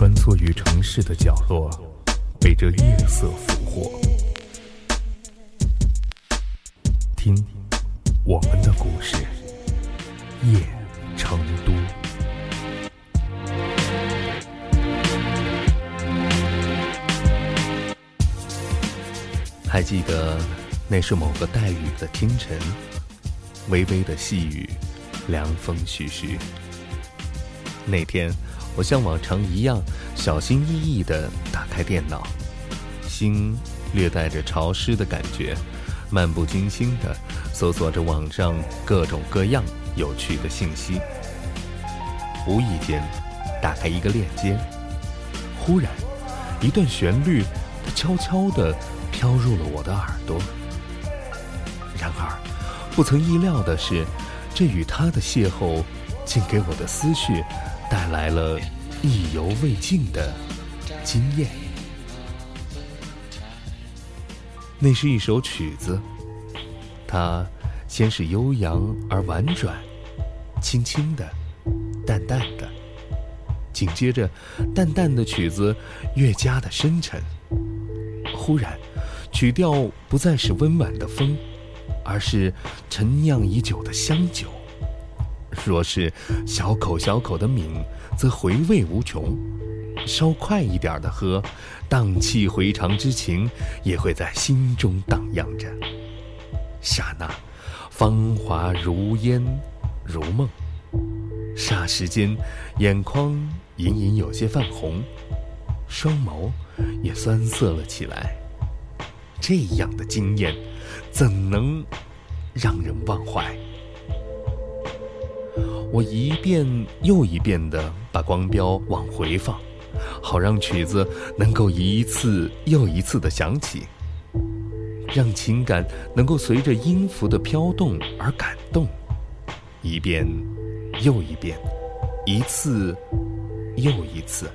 穿梭于城市的角落，被这夜色俘获。听，我们的故事，夜成都。还记得，那是某个带雨的清晨，微微的细雨，凉风徐徐。那天，我像往常一样，小心翼翼地打开电脑，心略带着潮湿的感觉，漫不经心地搜索着网上各种各样有趣的信息。无意间，打开一个链接，忽然，一段旋律，它悄悄地。飘入了我的耳朵。然而，不曾意料的是，这与他的邂逅，竟给我的思绪带来了意犹未尽的惊艳。那是一首曲子，它先是悠扬而婉转，轻轻的，淡淡的，紧接着，淡淡的曲子越加的深沉。忽然。曲调不再是温婉的风，而是陈酿已久的香酒。若是小口小口的抿，则回味无穷；稍快一点的喝，荡气回肠之情也会在心中荡漾着。刹那，芳华如烟，如梦；霎时间，眼眶隐隐有些泛红，双眸也酸涩了起来。这样的经验，怎能让人忘怀？我一遍又一遍地把光标往回放，好让曲子能够一次又一次地响起，让情感能够随着音符的飘动而感动。一遍又一遍，一次又一次。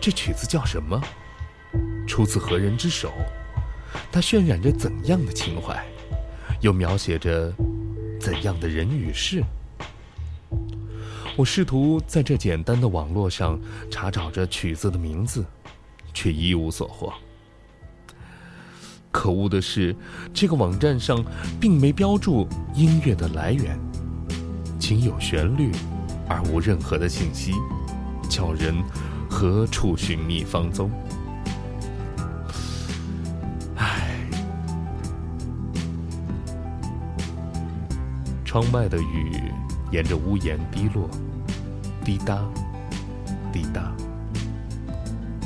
这曲子叫什么？出自何人之手？它渲染着怎样的情怀？又描写着怎样的人与事？我试图在这简单的网络上查找着曲子的名字，却一无所获。可恶的是，这个网站上并没标注音乐的来源，仅有旋律，而无任何的信息，叫人何处寻觅芳踪？窗外的雨沿着屋檐滴落，滴答，滴答。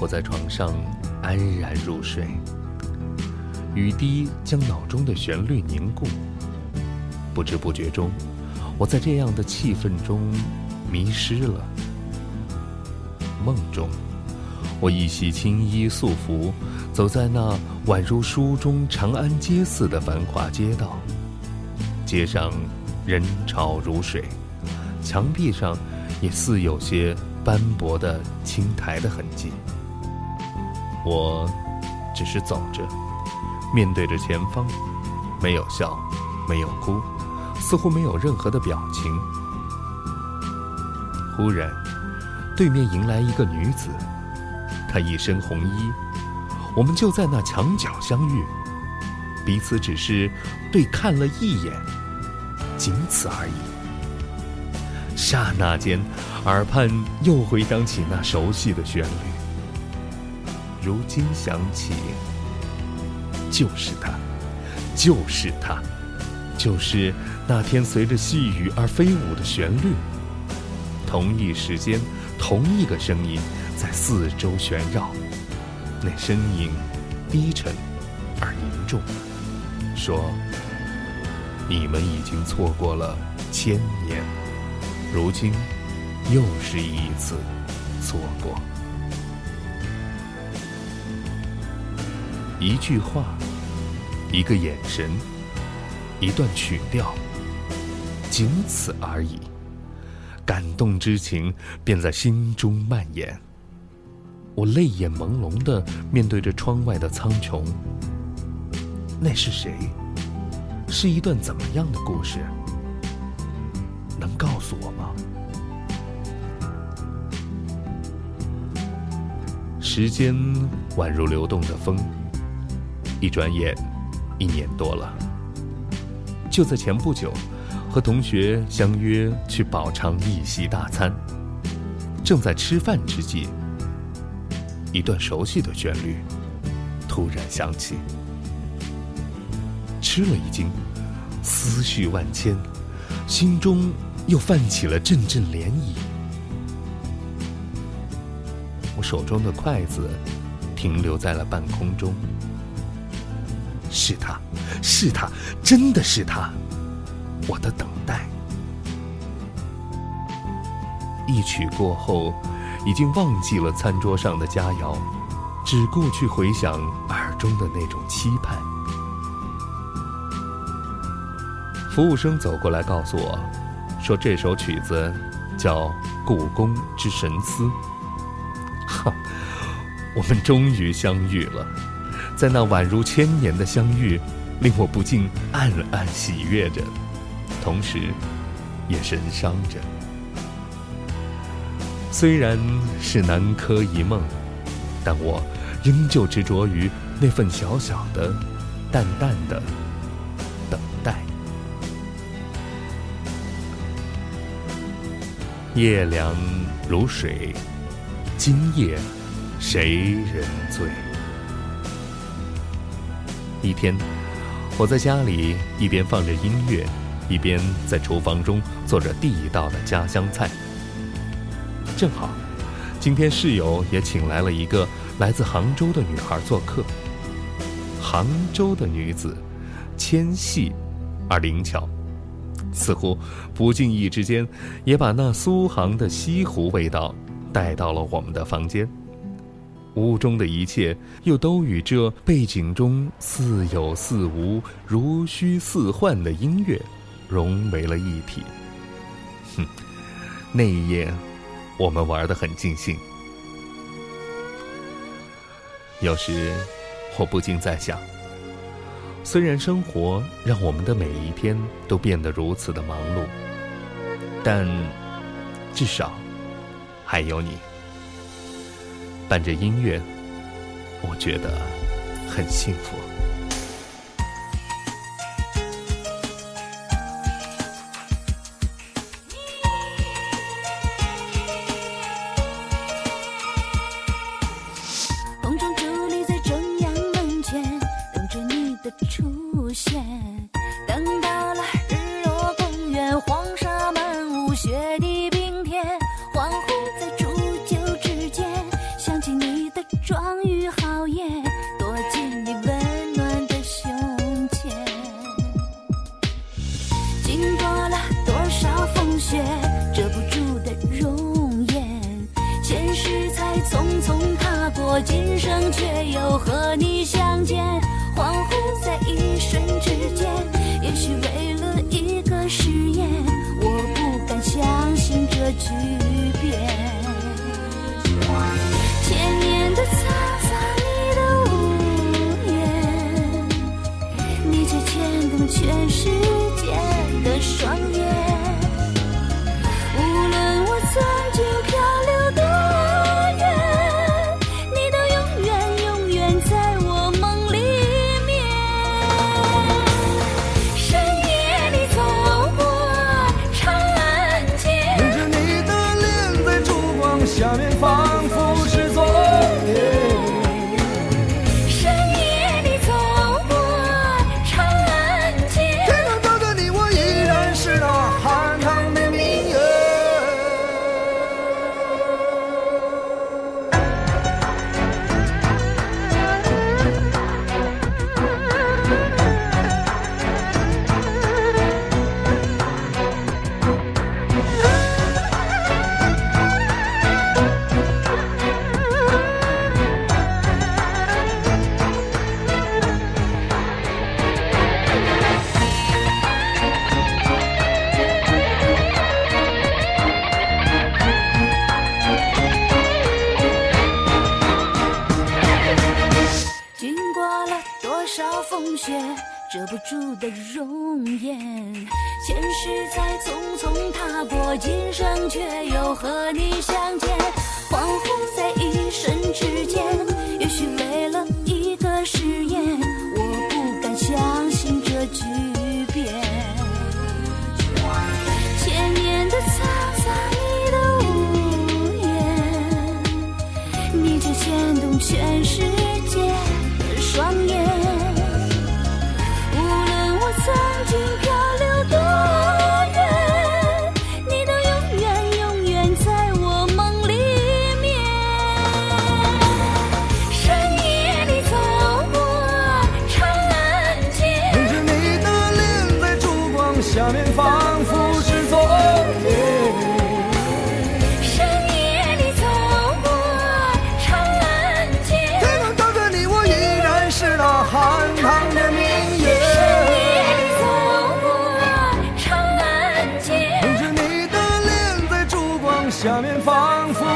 我在床上安然入睡，雨滴将脑中的旋律凝固。不知不觉中，我在这样的气氛中迷失了。梦中，我一袭青衣素服，走在那宛如书中长安街似的繁华街道，街上。人潮如水，墙壁上也似有些斑驳的青苔的痕迹。我只是走着，面对着前方，没有笑，没有哭，似乎没有任何的表情。忽然，对面迎来一个女子，她一身红衣，我们就在那墙角相遇，彼此只是对看了一眼。仅此而已。刹那间，耳畔又回响起那熟悉的旋律。如今想起，就是他，就是他，就是那天随着细雨而飞舞的旋律。同一时间，同一个声音在四周旋绕，那声音低沉而凝重，说。你们已经错过了千年，如今又是一次错过。一句话，一个眼神，一段曲调，仅此而已。感动之情便在心中蔓延。我泪眼朦胧的面对着窗外的苍穹。那是谁？是一段怎么样的故事？能告诉我吗？时间宛如流动的风，一转眼，一年多了。就在前不久，和同学相约去饱尝一席大餐，正在吃饭之际，一段熟悉的旋律突然响起，吃了一惊，思绪万千，心中又泛起了阵阵涟漪。我手中的筷子停留在了半空中。是他，是他，真的是他！我的等待。一曲过后，已经忘记了餐桌上的佳肴，只顾去回想耳中的那种期盼。服务生走过来告诉我，说这首曲子叫《故宫之神思》。哈，我们终于相遇了，在那宛如千年的相遇，令我不禁暗暗喜悦着，同时，也神伤着。虽然是南柯一梦，但我仍旧执着于那份小小的、淡淡的夜凉如水。今夜，谁人醉？一天，我在家里一边放着音乐，一边在厨房中做着地道的家乡菜。正好，今天室友也请来了一个来自杭州的女孩做客。杭州的女子，纤细而灵巧，似乎不经意之间，也把那苏杭的西湖味道。带到了我们的房间，屋中的一切又都与这背景中似有似无、如虚似幻的音乐融为了一体。哼，那一夜，我们玩得很尽兴。有时，我不禁在想，虽然生活让我们的每一天都变得如此的忙碌，但至少……还有你，伴着音乐，我觉得很幸福。过，今生却又和你相见。恍惚在一瞬之间，也许为了一个誓言，我不敢相信这句变。全世界的双眼。少风雪遮不住的容颜，前世才匆匆踏过，今生却又和你相见。恍惚在一瞬之间，也许为了一个誓言，我不敢相信这句变。千年的沧桑，你的无言，你却牵动全世界下面仿佛是昨天。深夜里走过长安街，天亮等着你，我依然是那汉唐的明月。深夜里走过长安街，捧着你的脸在烛光下面，仿佛。